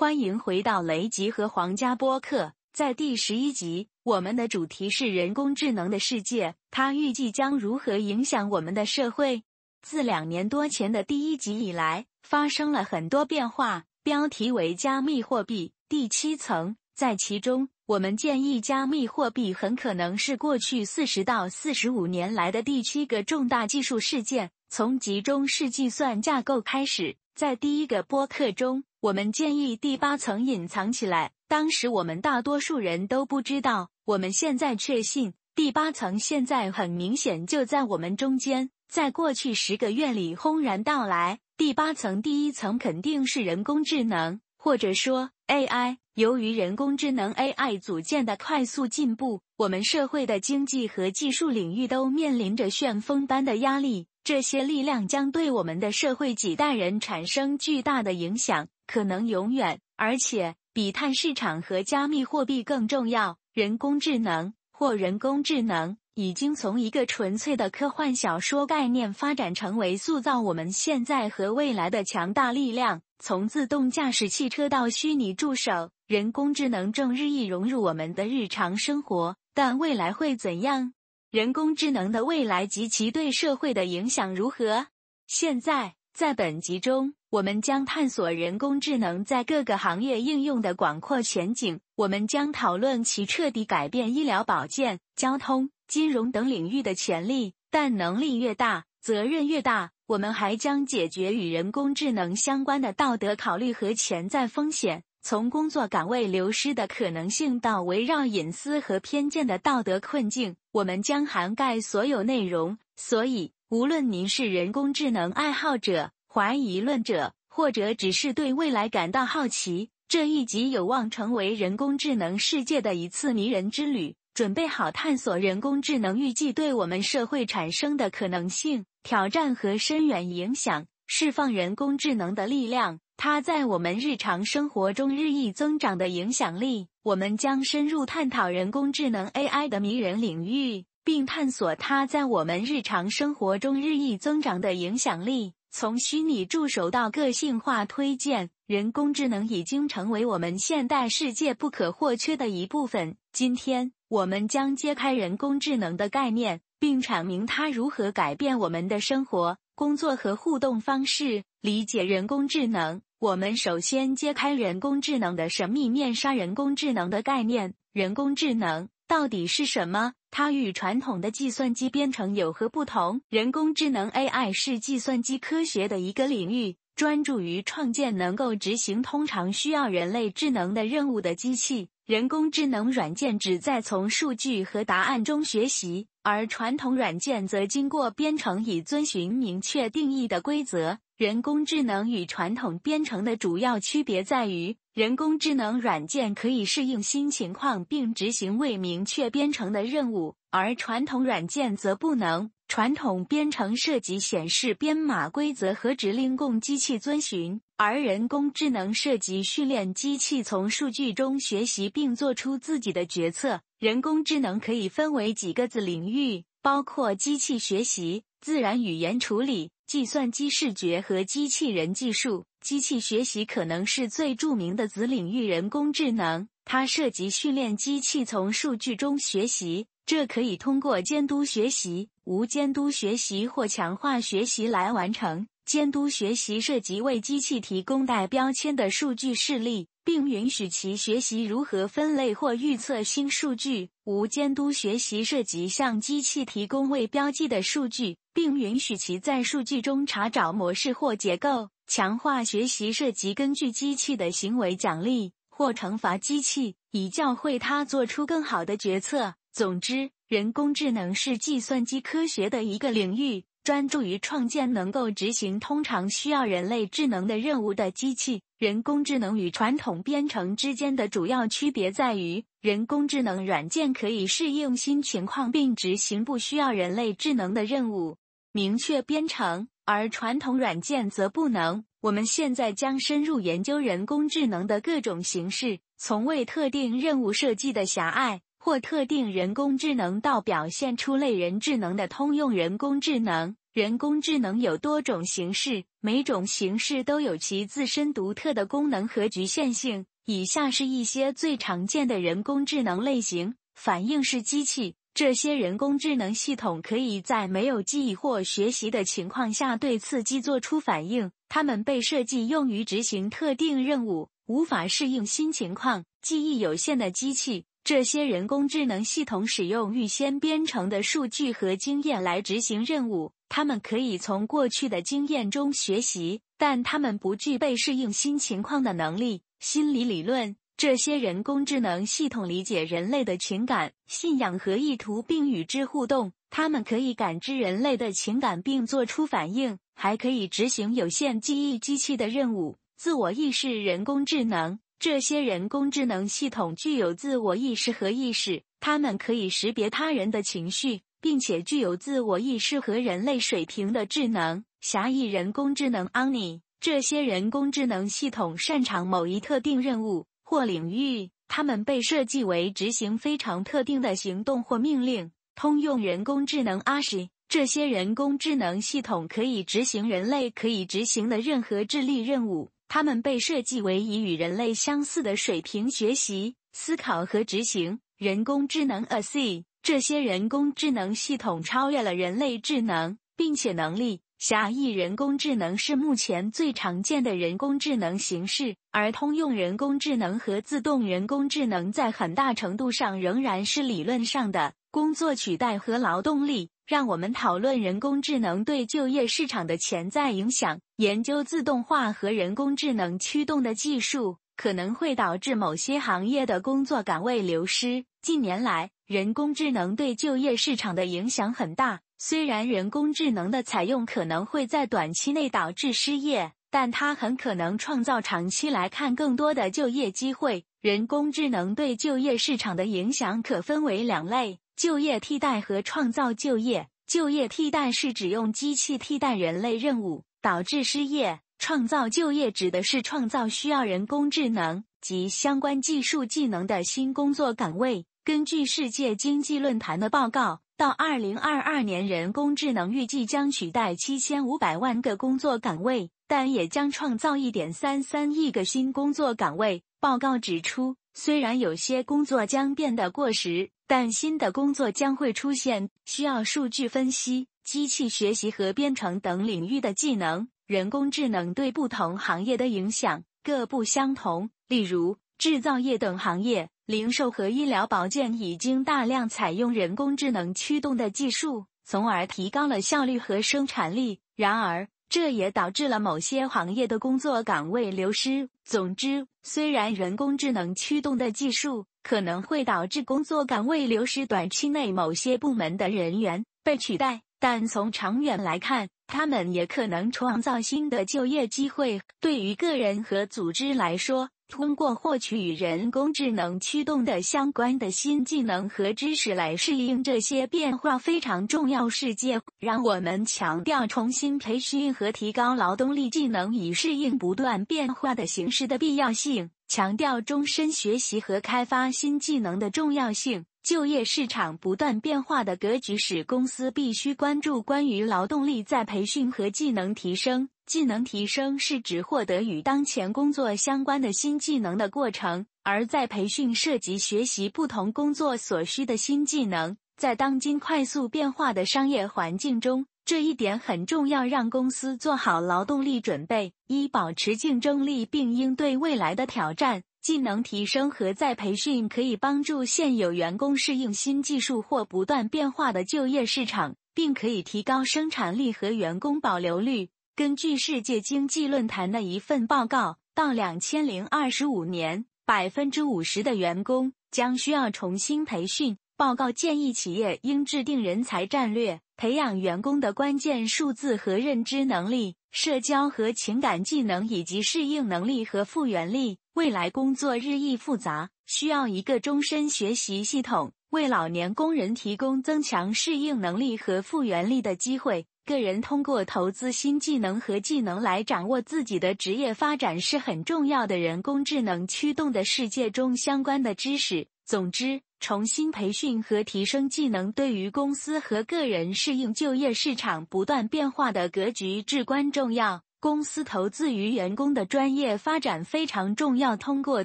欢迎回到雷吉和皇家播客。在第十一集，我们的主题是人工智能的世界，它预计将如何影响我们的社会？自两年多前的第一集以来，发生了很多变化。标题为“加密货币”第七层，在其中，我们建议加密货币很可能是过去四十到四十五年来的第七个重大技术事件。从集中式计算架构开始，在第一个播客中，我们建议第八层隐藏起来。当时我们大多数人都不知道，我们现在确信第八层现在很明显就在我们中间，在过去十个月里轰然到来。第八层第一层肯定是人工智能，或者说 AI。由于人工智能 AI 组件的快速进步，我们社会的经济和技术领域都面临着旋风般的压力。这些力量将对我们的社会几代人产生巨大的影响，可能永远。而且，比碳市场和加密货币更重要，人工智能或人工智能已经从一个纯粹的科幻小说概念发展成为塑造我们现在和未来的强大力量。从自动驾驶汽车到虚拟助手，人工智能正日益融入我们的日常生活。但未来会怎样？人工智能的未来及其对社会的影响如何？现在，在本集中，我们将探索人工智能在各个行业应用的广阔前景。我们将讨论其彻底改变医疗保健、交通、金融等领域的潜力。但能力越大，责任越大。我们还将解决与人工智能相关的道德考虑和潜在风险，从工作岗位流失的可能性到围绕隐私和偏见的道德困境，我们将涵盖所有内容。所以，无论您是人工智能爱好者、怀疑论者，或者只是对未来感到好奇，这一集有望成为人工智能世界的一次迷人之旅。准备好探索人工智能预计对我们社会产生的可能性、挑战和深远影响，释放人工智能的力量，它在我们日常生活中日益增长的影响力。我们将深入探讨人工智能 AI 的迷人领域，并探索它在我们日常生活中日益增长的影响力。从虚拟助手到个性化推荐，人工智能已经成为我们现代世界不可或缺的一部分。今天。我们将揭开人工智能的概念，并阐明它如何改变我们的生活、工作和互动方式。理解人工智能，我们首先揭开人工智能的神秘面纱。人工智能的概念，人工智能到底是什么？它与传统的计算机编程有何不同？人工智能 AI 是计算机科学的一个领域，专注于创建能够执行通常需要人类智能的任务的机器。人工智能软件旨在从数据和答案中学习，而传统软件则经过编程以遵循明确定义的规则。人工智能与传统编程的主要区别在于，人工智能软件可以适应新情况并执行未明确编程的任务，而传统软件则不能。传统编程涉及显示编码规则和指令供机器遵循，而人工智能涉及训练机器从数据中学习并做出自己的决策。人工智能可以分为几个子领域，包括机器学习、自然语言处理、计算机视觉和机器人技术。机器学习可能是最著名的子领域。人工智能它涉及训练机器从数据中学习。这可以通过监督学习、无监督学习或强化学习来完成。监督学习涉及为机器提供带标签的数据示例，并允许其学习如何分类或预测新数据。无监督学习涉及向机器提供未标记的数据，并允许其在数据中查找模式或结构。强化学习涉及根据机器的行为奖励或惩罚机器，以教会它做出更好的决策。总之，人工智能是计算机科学的一个领域，专注于创建能够执行通常需要人类智能的任务的机器。人工智能与传统编程之间的主要区别在于，人工智能软件可以适应新情况并执行不需要人类智能的任务，明确编程，而传统软件则不能。我们现在将深入研究人工智能的各种形式，从为特定任务设计的狭隘。或特定人工智能到表现出类人智能的通用人工智能，人工智能有多种形式，每种形式都有其自身独特的功能和局限性。以下是一些最常见的人工智能类型：反应式机器。这些人工智能系统可以在没有记忆或学习的情况下对刺激做出反应。它们被设计用于执行特定任务，无法适应新情况。记忆有限的机器，这些人工智能系统使用预先编程的数据和经验来执行任务。它们可以从过去的经验中学习，但它们不具备适应新情况的能力。心理理论。这些人工智能系统理解人类的情感、信仰和意图，并与之互动。它们可以感知人类的情感并做出反应，还可以执行有限记忆机器的任务。自我意识人工智能，这些人工智能系统具有自我意识和意识，它们可以识别他人的情绪，并且具有自我意识和人类水平的智能。狭义人工智能 （Oni） 这些人工智能系统擅长某一特定任务。或领域，它们被设计为执行非常特定的行动或命令。通用人工智能 （Ashi） 这些人工智能系统可以执行人类可以执行的任何智力任务。它们被设计为以与人类相似的水平学习、思考和执行。人工智能 （AC） 这些人工智能系统超越了人类智能，并且能力。狭义人工智能是目前最常见的人工智能形式，而通用人工智能和自动人工智能在很大程度上仍然是理论上的工作取代和劳动力。让我们讨论人工智能对就业市场的潜在影响。研究自动化和人工智能驱动的技术可能会导致某些行业的工作岗位流失。近年来，人工智能对就业市场的影响很大。虽然人工智能的采用可能会在短期内导致失业，但它很可能创造长期来看更多的就业机会。人工智能对就业市场的影响可分为两类：就业替代和创造就业。就业替代是指用机器替代人类任务，导致失业；创造就业指的是创造需要人工智能及相关技术技能的新工作岗位。根据世界经济论坛的报告。到二零二二年，人工智能预计将取代七千五百万个工作岗位，但也将创造一点三三亿个新工作岗位。报告指出，虽然有些工作将变得过时，但新的工作将会出现需要数据分析、机器学习和编程等领域的技能。人工智能对不同行业的影响各不相同，例如制造业等行业。零售和医疗保健已经大量采用人工智能驱动的技术，从而提高了效率和生产力。然而，这也导致了某些行业的工作岗位流失。总之，虽然人工智能驱动的技术可能会导致工作岗位流失，短期内某些部门的人员被取代，但从长远来看，他们也可能创造新的就业机会。对于个人和组织来说，通过获取与人工智能驱动的相关的新技能和知识来适应这些变化非常重要。世界让我们强调重新培训和提高劳动力技能以适应不断变化的形势的必要性，强调终身学习和开发新技能的重要性。就业市场不断变化的格局使公司必须关注关于劳动力再培训和技能提升。技能提升是指获得与当前工作相关的新技能的过程，而在培训涉及学习不同工作所需的新技能。在当今快速变化的商业环境中，这一点很重要，让公司做好劳动力准备，以保持竞争力并应对未来的挑战。技能提升和再培训可以帮助现有员工适应新技术或不断变化的就业市场，并可以提高生产力和员工保留率。根据世界经济论坛的一份报告，到两千零二十五年，百分之五十的员工将需要重新培训。报告建议企业应制定人才战略，培养员工的关键数字和认知能力、社交和情感技能以及适应能力和复原力。未来工作日益复杂，需要一个终身学习系统，为老年工人提供增强适应能力和复原力的机会。个人通过投资新技能和技能来掌握自己的职业发展是很重要的。人工智能驱动的世界中，相关的知识、总之，重新培训和提升技能对于公司和个人适应就业市场不断变化的格局至关重要。公司投资于员工的专业发展非常重要。通过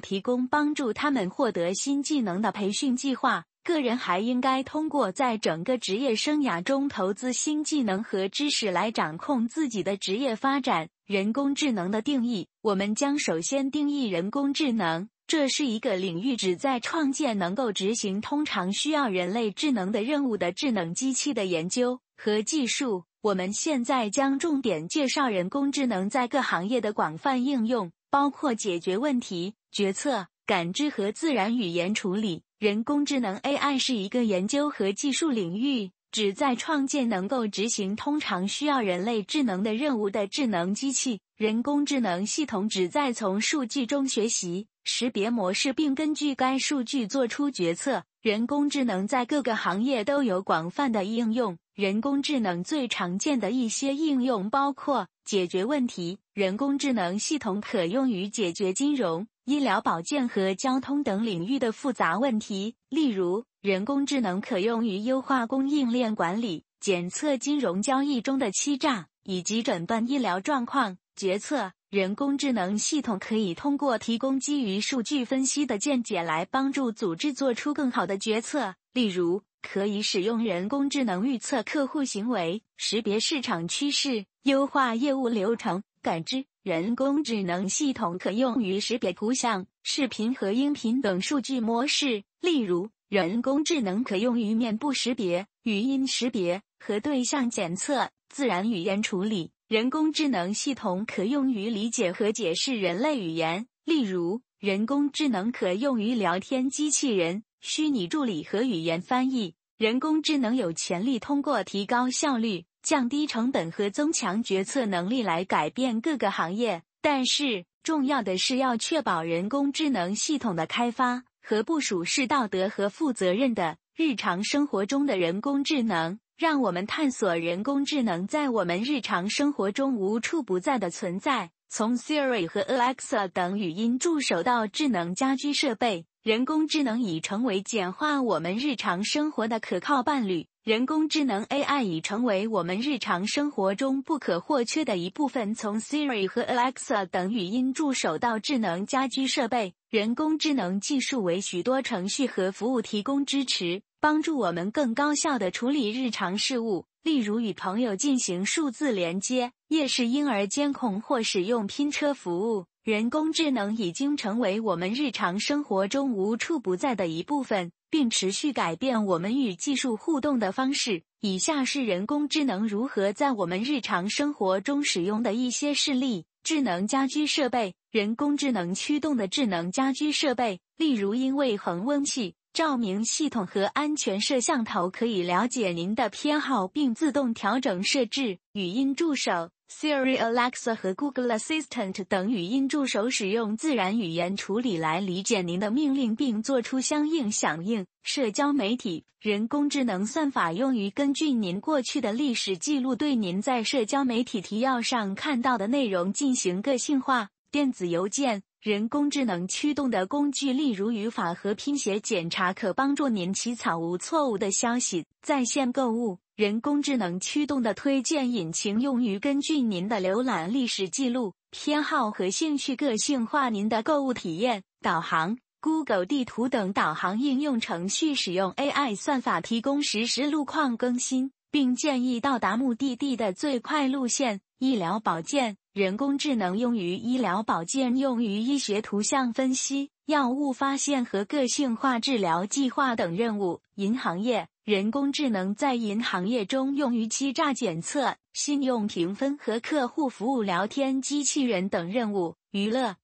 提供帮助他们获得新技能的培训计划，个人还应该通过在整个职业生涯中投资新技能和知识来掌控自己的职业发展。人工智能的定义，我们将首先定义人工智能。这是一个领域，旨在创建能够执行通常需要人类智能的任务的智能机器的研究和技术。我们现在将重点介绍人工智能在各行业的广泛应用，包括解决问题、决策、感知和自然语言处理。人工智能 AI 是一个研究和技术领域，旨在创建能够执行通常需要人类智能的任务的智能机器。人工智能系统旨在从数据中学习、识别模式，并根据该数据做出决策。人工智能在各个行业都有广泛的应用。人工智能最常见的一些应用包括解决问题。人工智能系统可用于解决金融、医疗保健和交通等领域的复杂问题。例如，人工智能可用于优化供应链管理、检测金融交易中的欺诈，以及诊断医疗状况决策。人工智能系统可以通过提供基于数据分析的见解来帮助组织做出更好的决策。例如，可以使用人工智能预测客户行为、识别市场趋势、优化业务流程、感知。人工智能系统可用于识别图像、视频和音频等数据模式。例如，人工智能可用于面部识别、语音识别和对象检测、自然语言处理。人工智能系统可用于理解和解释人类语言。例如，人工智能可用于聊天机器人。虚拟助理和语言翻译，人工智能有潜力通过提高效率、降低成本和增强决策能力来改变各个行业。但是，重要的是要确保人工智能系统的开发和部署是道德和负责任的。日常生活中的人工智能，让我们探索人工智能在我们日常生活中无处不在的存在。从 Siri 和 Alexa 等语音助手到智能家居设备。人工智能已成为简化我们日常生活的可靠伴侣。人工智能 AI 已成为我们日常生活中不可或缺的一部分。从 Siri 和 Alexa 等语音助手到智能家居设备，人工智能技术为许多程序和服务提供支持，帮助我们更高效地处理日常事务，例如与朋友进行数字连接、夜视婴儿监控或使用拼车服务。人工智能已经成为我们日常生活中无处不在的一部分，并持续改变我们与技术互动的方式。以下是人工智能如何在我们日常生活中使用的一些事例：智能家居设备，人工智能驱动的智能家居设备，例如因为恒温器、照明系统和安全摄像头可以了解您的偏好并自动调整设置。语音助手。Siri、Alexa 和 Google Assistant 等语音助手使用自然语言处理来理解您的命令并做出相应响应。社交媒体人工智能算法用于根据您过去的历史记录对您在社交媒体提要上看到的内容进行个性化。电子邮件人工智能驱动的工具，例如语法和拼写检查，可帮助您起草无错误的消息。在线购物。人工智能驱动的推荐引擎用于根据您的浏览历史记录、偏好和兴趣个性化您的购物体验。导航、Google 地图等导航应用程序使用 AI 算法提供实时路况更新，并建议到达目的地的最快路线。医疗保健人工智能用于医疗保健，用于医学图像分析、药物发现和个性化治疗计划等任务。银行业。人工智能在银行业中用于欺诈检测、信用评分和客户服务、聊天机器人等任务。娱乐，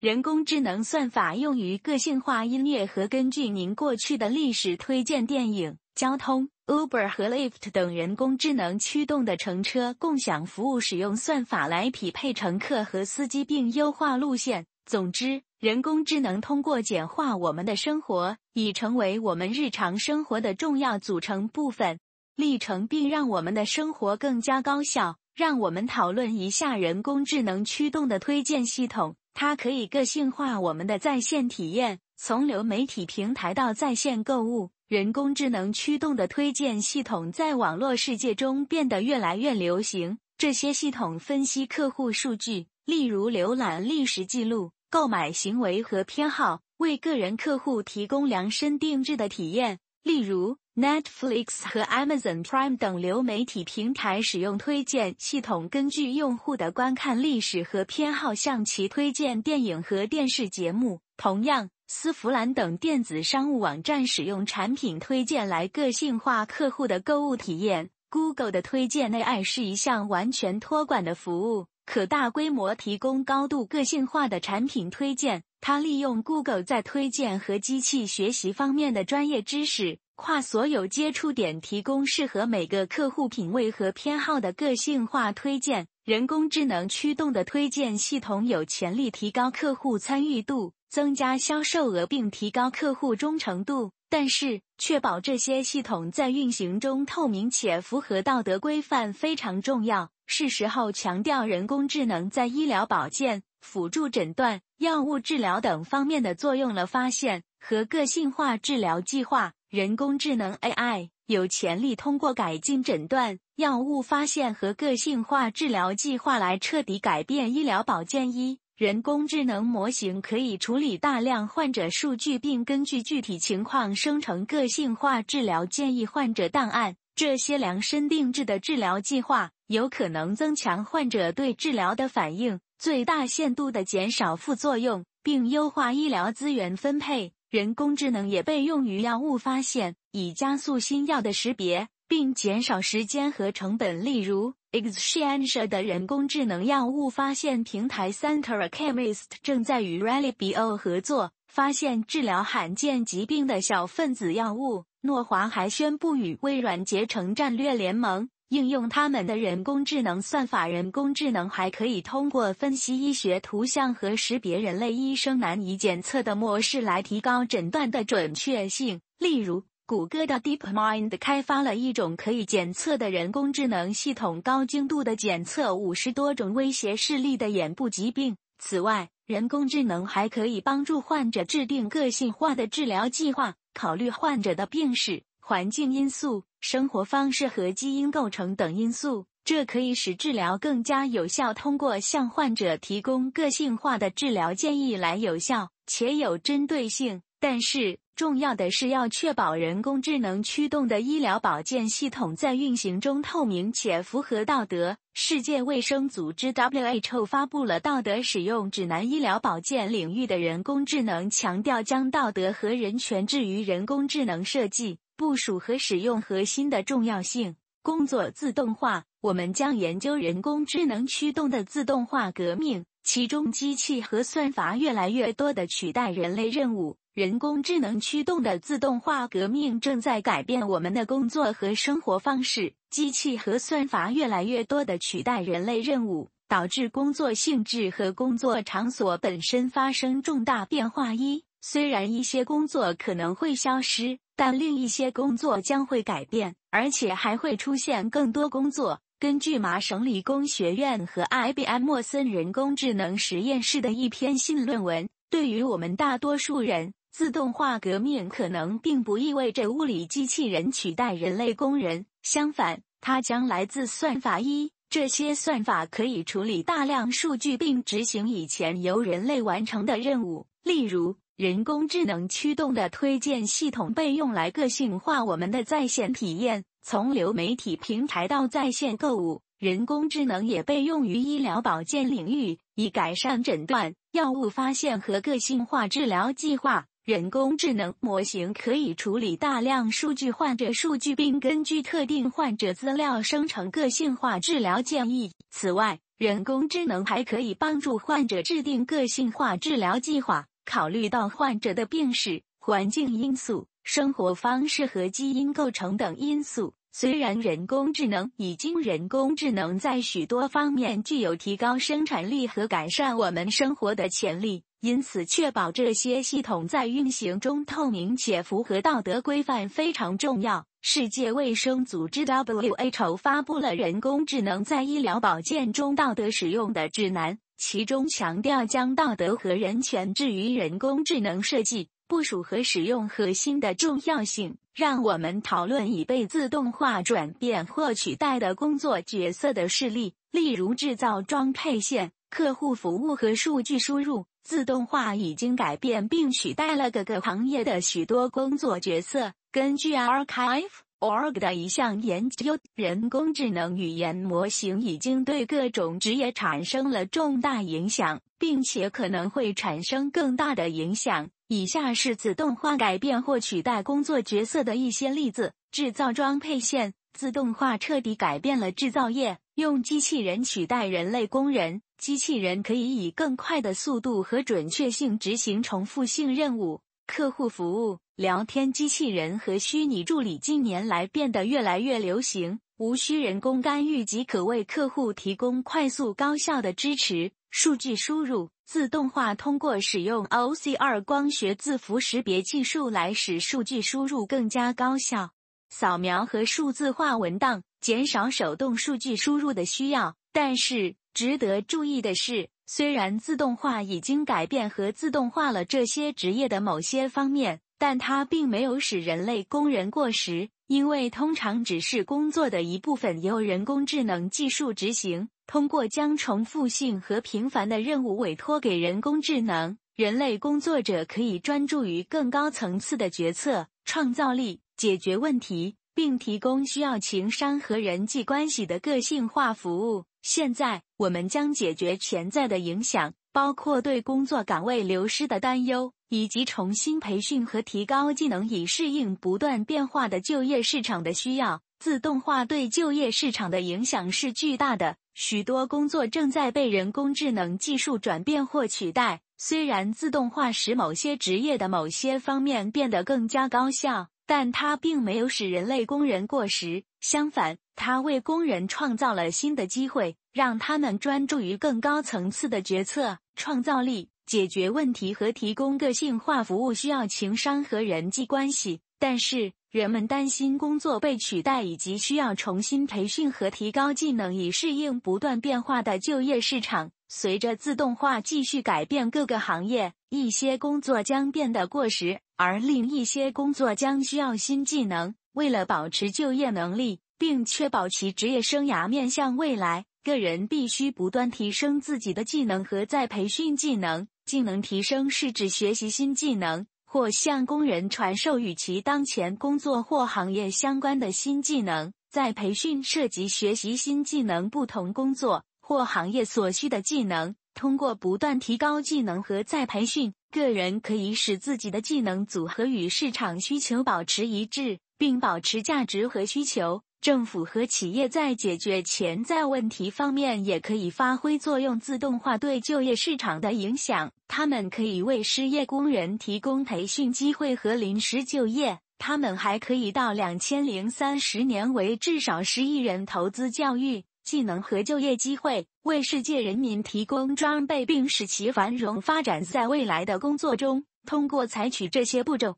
人工智能算法用于个性化音乐和根据您过去的历史推荐电影。交通，Uber 和 Lyft 等人工智能驱动的乘车共享服务使用算法来匹配乘客和司机并优化路线。总之。人工智能通过简化我们的生活，已成为我们日常生活的重要组成部分历程，并让我们的生活更加高效。让我们讨论一下人工智能驱动的推荐系统。它可以个性化我们的在线体验，从流媒体平台到在线购物，人工智能驱动的推荐系统在网络世界中变得越来越流行。这些系统分析客户数据，例如浏览历史记录、购买行为和偏好，为个人客户提供量身定制的体验。例如，Netflix 和 Amazon Prime 等流媒体平台使用推荐系统，根据用户的观看历史和偏好，向其推荐电影和电视节目。同样，丝芙兰等电子商务网站使用产品推荐来个性化客户的购物体验。Google 的推荐 AI 是一项完全托管的服务，可大规模提供高度个性化的产品推荐。它利用 Google 在推荐和机器学习方面的专业知识，跨所有接触点提供适合每个客户品味和偏好的个性化推荐。人工智能驱动的推荐系统有潜力提高客户参与度。增加销售额并提高客户忠诚度，但是确保这些系统在运行中透明且符合道德规范非常重要。是时候强调人工智能在医疗保健、辅助诊断、药物治疗等方面的作用了。发现和个性化治疗计划，人工智能 AI 有潜力通过改进诊断、药物发现和个性化治疗计划来彻底改变医疗保健医。人工智能模型可以处理大量患者数据，并根据具体情况生成个性化治疗建议患者档案。这些量身定制的治疗计划有可能增强患者对治疗的反应，最大限度地减少副作用，并优化医疗资源分配。人工智能也被用于药物发现，以加速新药的识别，并减少时间和成本。例如。Exscientia 的人工智能药物发现平台 Centra Chemist 正在与 Rallybio 合作，发现治疗罕见疾病的小分子药物。诺华还宣布与微软结成战略联盟，应用他们的人工智能算法。人工智能还可以通过分析医学图像和识别人类医生难以检测的模式来提高诊断的准确性，例如。谷歌的 DeepMind 开发了一种可以检测的人工智能系统，高精度的检测五十多种威胁视力的眼部疾病。此外，人工智能还可以帮助患者制定个性化的治疗计划，考虑患者的病史、环境因素、生活方式和基因构成等因素。这可以使治疗更加有效，通过向患者提供个性化的治疗建议来有效且有针对性。但是，重要的是要确保人工智能驱动的医疗保健系统在运行中透明且符合道德。世界卫生组织 （WHO） 发布了道德使用指南，医疗保健领域的人工智能强调将道德和人权置于人工智能设计、部署和使用核心的重要性。工作自动化，我们将研究人工智能驱动的自动化革命，其中机器和算法越来越多地取代人类任务。人工智能驱动的自动化革命正在改变我们的工作和生活方式。机器和算法越来越多地取代人类任务，导致工作性质和工作场所本身发生重大变化。一，虽然一些工作可能会消失，但另一些工作将会改变，而且还会出现更多工作。根据麻省理工学院和 IBM 莫森人工智能实验室的一篇新论文，对于我们大多数人。自动化革命可能并不意味着物理机器人取代人类工人，相反，它将来自算法一。这些算法可以处理大量数据并执行以前由人类完成的任务。例如，人工智能驱动的推荐系统被用来个性化我们的在线体验，从流媒体平台到在线购物。人工智能也被用于医疗保健领域，以改善诊断、药物发现和个性化治疗计划。人工智能模型可以处理大量数据患者数据，并根据特定患者资料生成个性化治疗建议。此外，人工智能还可以帮助患者制定个性化治疗计划，考虑到患者的病史、环境因素、生活方式和基因构成等因素。虽然人工智能已经，人工智能在许多方面具有提高生产力和改善我们生活的潜力。因此，确保这些系统在运行中透明且符合道德规范非常重要。世界卫生组织 （WHO） 发布了人工智能在医疗保健中道德使用的指南，其中强调将道德和人权置于人工智能设计。部署和使用核心的重要性，让我们讨论已被自动化转变或取代的工作角色的事例，例如制造装配线、客户服务和数据输入。自动化已经改变并取代了各个行业的许多工作角色。根据 Archive.org 的一项研究，人工智能语言模型已经对各种职业产生了重大影响，并且可能会产生更大的影响。以下是自动化改变或取代工作角色的一些例子：制造装配线，自动化彻底改变了制造业，用机器人取代人类工人。机器人可以以更快的速度和准确性执行重复性任务。客户服务、聊天机器人和虚拟助理近年来变得越来越流行，无需人工干预即可为客户提供快速高效的支持。数据输入自动化通过使用 OCR 光学字符识别技术来使数据输入更加高效。扫描和数字化文档，减少手动数据输入的需要，但是。值得注意的是，虽然自动化已经改变和自动化了这些职业的某些方面，但它并没有使人类工人过时，因为通常只是工作的一部分由人工智能技术执行。通过将重复性和频繁的任务委托给人工智能，人类工作者可以专注于更高层次的决策、创造力、解决问题，并提供需要情商和人际关系的个性化服务。现在，我们将解决潜在的影响，包括对工作岗位流失的担忧，以及重新培训和提高技能以适应不断变化的就业市场的需要。自动化对就业市场的影响是巨大的，许多工作正在被人工智能技术转变或取代。虽然自动化使某些职业的某些方面变得更加高效，但它并没有使人类工人过时。相反，它为工人创造了新的机会，让他们专注于更高层次的决策、创造力、解决问题和提供个性化服务，需要情商和人际关系。但是，人们担心工作被取代，以及需要重新培训和提高技能以适应不断变化的就业市场。随着自动化继续改变各个行业，一些工作将变得过时，而另一些工作将需要新技能。为了保持就业能力，并确保其职业生涯面向未来，个人必须不断提升自己的技能和再培训技能。技能提升是指学习新技能，或向工人传授与其当前工作或行业相关的新技能。再培训涉及学习新技能、不同工作或行业所需的技能。通过不断提高技能和再培训，个人可以使自己的技能组合与市场需求保持一致。并保持价值和需求。政府和企业在解决潜在问题方面也可以发挥作用。自动化对就业市场的影响，他们可以为失业工人提供培训机会和临时就业。他们还可以到两千零三十年为至少十亿人投资教育、技能和就业机会，为世界人民提供装备，并使其繁荣发展。在未来的工作中，通过采取这些步骤。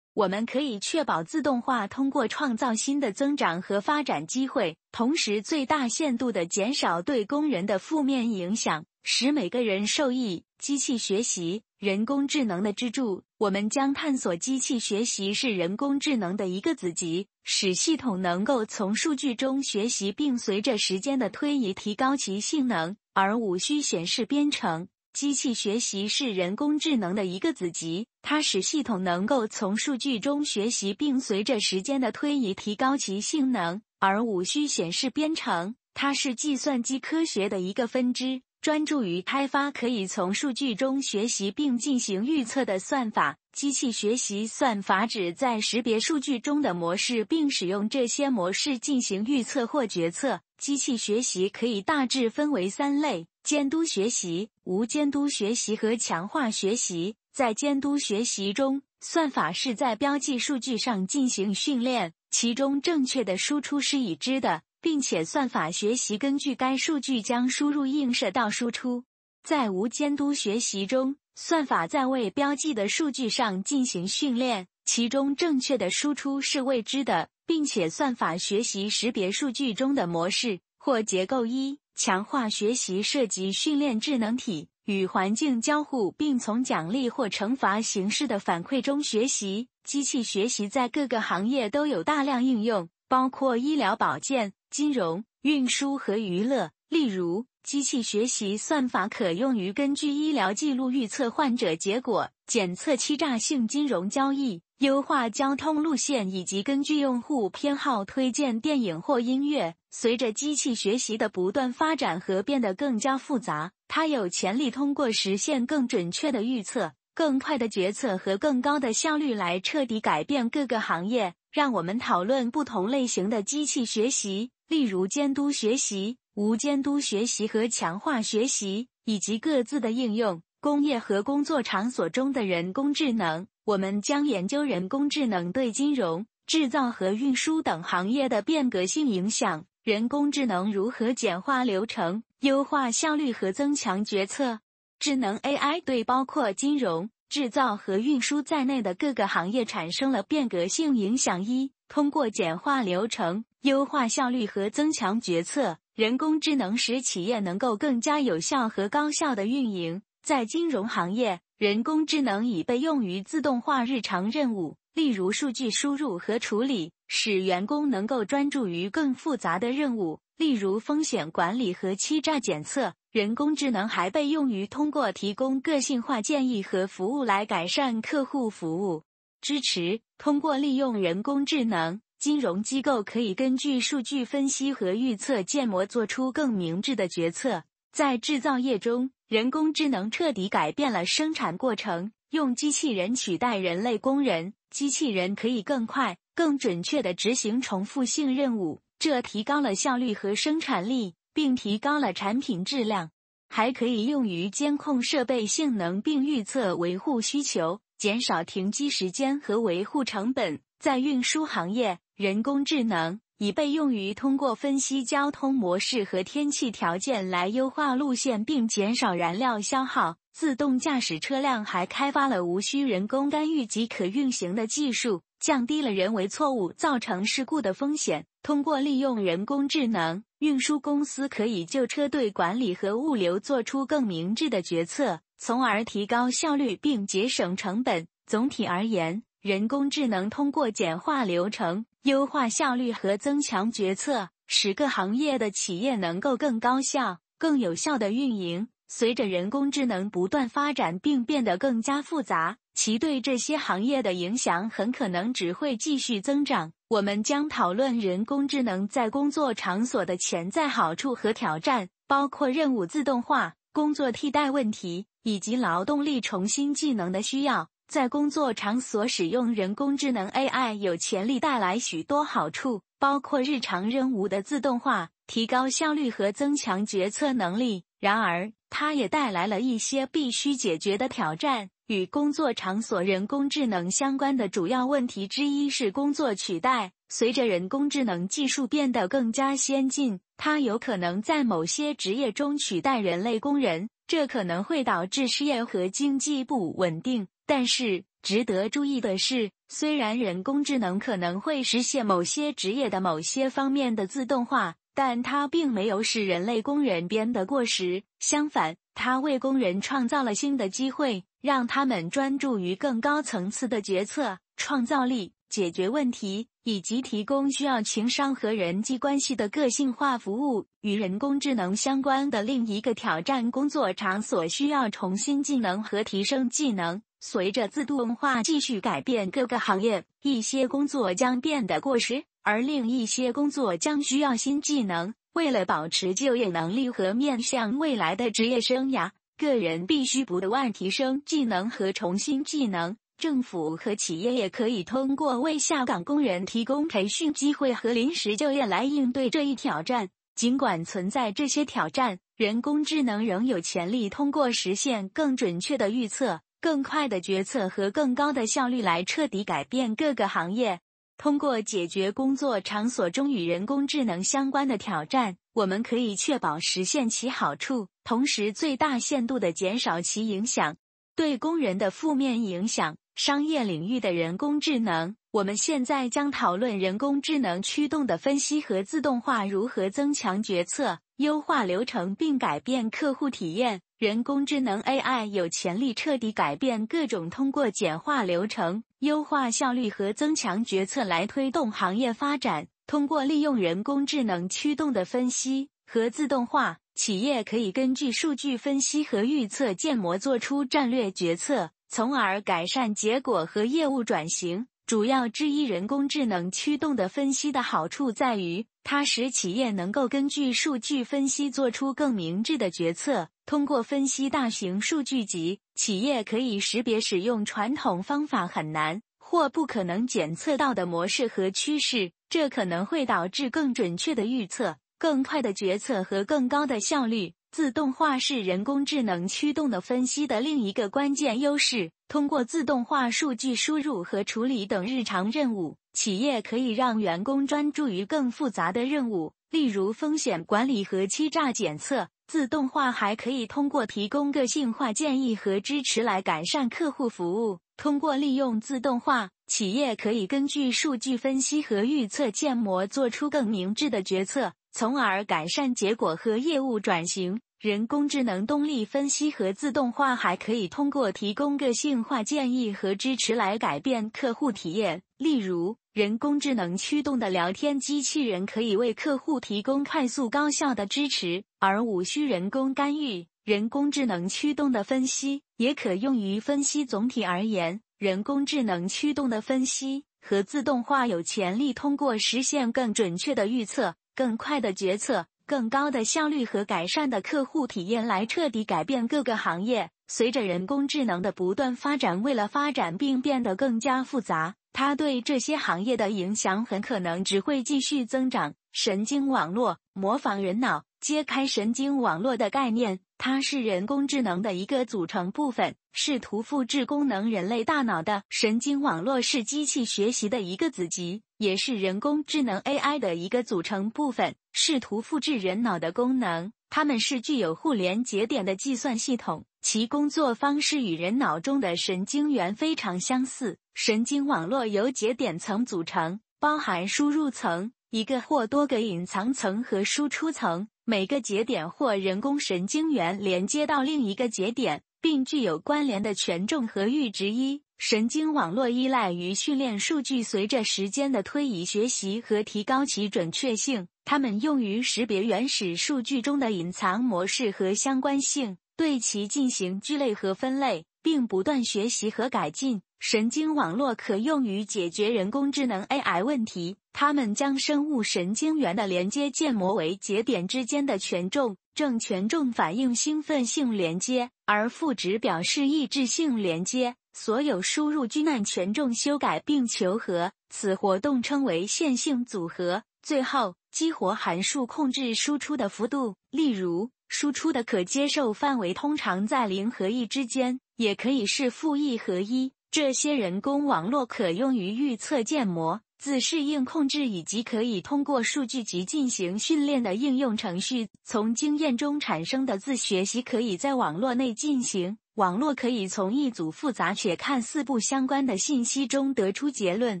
我们可以确保自动化通过创造新的增长和发展机会，同时最大限度地减少对工人的负面影响，使每个人受益。机器学习，人工智能的支柱。我们将探索机器学习是人工智能的一个子集，使系统能够从数据中学习，并随着时间的推移提高其性能，而无需显示编程。机器学习是人工智能的一个子集，它使系统能够从数据中学习，并随着时间的推移提高其性能，而无需显示编程。它是计算机科学的一个分支，专注于开发可以从数据中学习并进行预测的算法。机器学习算法旨在识别数据中的模式，并使用这些模式进行预测或决策。机器学习可以大致分为三类。监督学习、无监督学习和强化学习。在监督学习中，算法是在标记数据上进行训练，其中正确的输出是已知的，并且算法学习根据该数据将输入映射到输出。在无监督学习中，算法在未标记的数据上进行训练，其中正确的输出是未知的，并且算法学习识别数据中的模式或结构一。强化学习涉及训练智能体，与环境交互，并从奖励或惩罚形式的反馈中学习。机器学习在各个行业都有大量应用，包括医疗保健、金融、运输和娱乐。例如，机器学习算法可用于根据医疗记录预测患者结果、检测欺诈性金融交易、优化交通路线，以及根据用户偏好推荐电影或音乐。随着机器学习的不断发展和变得更加复杂，它有潜力通过实现更准确的预测、更快的决策和更高的效率来彻底改变各个行业。让我们讨论不同类型的机器学习，例如监督学习。无监督学习和强化学习以及各自的应用，工业和工作场所中的人工智能。我们将研究人工智能对金融、制造和运输等行业的变革性影响。人工智能如何简化流程、优化效率和增强决策？智能 AI 对包括金融、制造和运输在内的各个行业产生了变革性影响。一、通过简化流程、优化效率和增强决策。人工智能使企业能够更加有效和高效的运营。在金融行业，人工智能已被用于自动化日常任务，例如数据输入和处理，使员工能够专注于更复杂的任务，例如风险管理和欺诈检测。人工智能还被用于通过提供个性化建议和服务来改善客户服务。支持通过利用人工智能。金融机构可以根据数据分析和预测建模做出更明智的决策。在制造业中，人工智能彻底改变了生产过程，用机器人取代人类工人。机器人可以更快、更准确地执行重复性任务，这提高了效率和生产力，并提高了产品质量。还可以用于监控设备性能并预测维护需求，减少停机时间和维护成本。在运输行业，人工智能已被用于通过分析交通模式和天气条件来优化路线并减少燃料消耗。自动驾驶车辆还开发了无需人工干预即可运行的技术，降低了人为错误造成事故的风险。通过利用人工智能，运输公司可以就车队管理和物流做出更明智的决策，从而提高效率并节省成本。总体而言，人工智能通过简化流程、优化效率和增强决策，使各行业的企业能够更高效、更有效的运营。随着人工智能不断发展并变得更加复杂，其对这些行业的影响很可能只会继续增长。我们将讨论人工智能在工作场所的潜在好处和挑战，包括任务自动化、工作替代问题以及劳动力重新技能的需要。在工作场所使用人工智能 AI 有潜力带来许多好处，包括日常任务的自动化、提高效率和增强决策能力。然而，它也带来了一些必须解决的挑战。与工作场所人工智能相关的主要问题之一是工作取代。随着人工智能技术变得更加先进，它有可能在某些职业中取代人类工人，这可能会导致失业和经济不稳定。但是，值得注意的是，虽然人工智能可能会实现某些职业的某些方面的自动化，但它并没有使人类工人变得过时。相反，它为工人创造了新的机会，让他们专注于更高层次的决策、创造力、解决问题，以及提供需要情商和人际关系的个性化服务。与人工智能相关的另一个挑战：工作场所需要重新技能和提升技能。随着自动化继续改变各个行业，一些工作将变得过时，而另一些工作将需要新技能。为了保持就业能力和面向未来的职业生涯，个人必须不断提升技能和重新技能。政府和企业也可以通过为下岗工人提供培训机会和临时就业来应对这一挑战。尽管存在这些挑战，人工智能仍有潜力通过实现更准确的预测。更快的决策和更高的效率来彻底改变各个行业。通过解决工作场所中与人工智能相关的挑战，我们可以确保实现其好处，同时最大限度地减少其影响对工人的负面影响。商业领域的人工智能，我们现在将讨论人工智能驱动的分析和自动化如何增强决策、优化流程并改变客户体验。人工智能 AI 有潜力彻底改变各种通过简化流程、优化效率和增强决策来推动行业发展。通过利用人工智能驱动的分析和自动化，企业可以根据数据分析和预测建模做出战略决策，从而改善结果和业务转型。主要之一，人工智能驱动的分析的好处在于，它使企业能够根据数据分析做出更明智的决策。通过分析大型数据集，企业可以识别使用传统方法很难或不可能检测到的模式和趋势，这可能会导致更准确的预测、更快的决策和更高的效率。自动化是人工智能驱动的分析的另一个关键优势。通过自动化数据输入和处理等日常任务，企业可以让员工专注于更复杂的任务，例如风险管理和欺诈检测。自动化还可以通过提供个性化建议和支持来改善客户服务。通过利用自动化，企业可以根据数据分析和预测建模做出更明智的决策。从而改善结果和业务转型。人工智能动力分析和自动化还可以通过提供个性化建议和支持来改变客户体验。例如，人工智能驱动的聊天机器人可以为客户提供快速高效的支持，而无需人工干预。人工智能驱动的分析也可用于分析。总体而言，人工智能驱动的分析和自动化有潜力通过实现更准确的预测。更快的决策、更高的效率和改善的客户体验，来彻底改变各个行业。随着人工智能的不断发展，为了发展并变得更加复杂，它对这些行业的影响很可能只会继续增长。神经网络模仿人脑。揭开神经网络的概念，它是人工智能的一个组成部分，试图复制功能人类大脑的神经网络是机器学习的一个子集，也是人工智能 AI 的一个组成部分，试图复制人脑的功能。它们是具有互联节点的计算系统，其工作方式与人脑中的神经元非常相似。神经网络由节点层组成，包含输入层、一个或多个隐藏层和输出层。每个节点或人工神经元连接到另一个节点，并具有关联的权重和阈值。一神经网络依赖于训练数据，随着时间的推移学习和提高其准确性。它们用于识别原始数据中的隐藏模式和相关性，对其进行聚类和分类，并不断学习和改进。神经网络可用于解决人工智能 AI 问题。它们将生物神经元的连接建模为节点之间的权重，正权重反映兴奋性连接，而负值表示抑制性连接。所有输入均按权重修改并求和，此活动称为线性组合。最后，激活函数控制输出的幅度，例如输出的可接受范围通常在零和一之间，也可以是负一和一。这些人工网络可用于预测建模。自适应控制以及可以通过数据集进行训练的应用程序，从经验中产生的自学习可以在网络内进行。网络可以从一组复杂且看似不相关的信息中得出结论。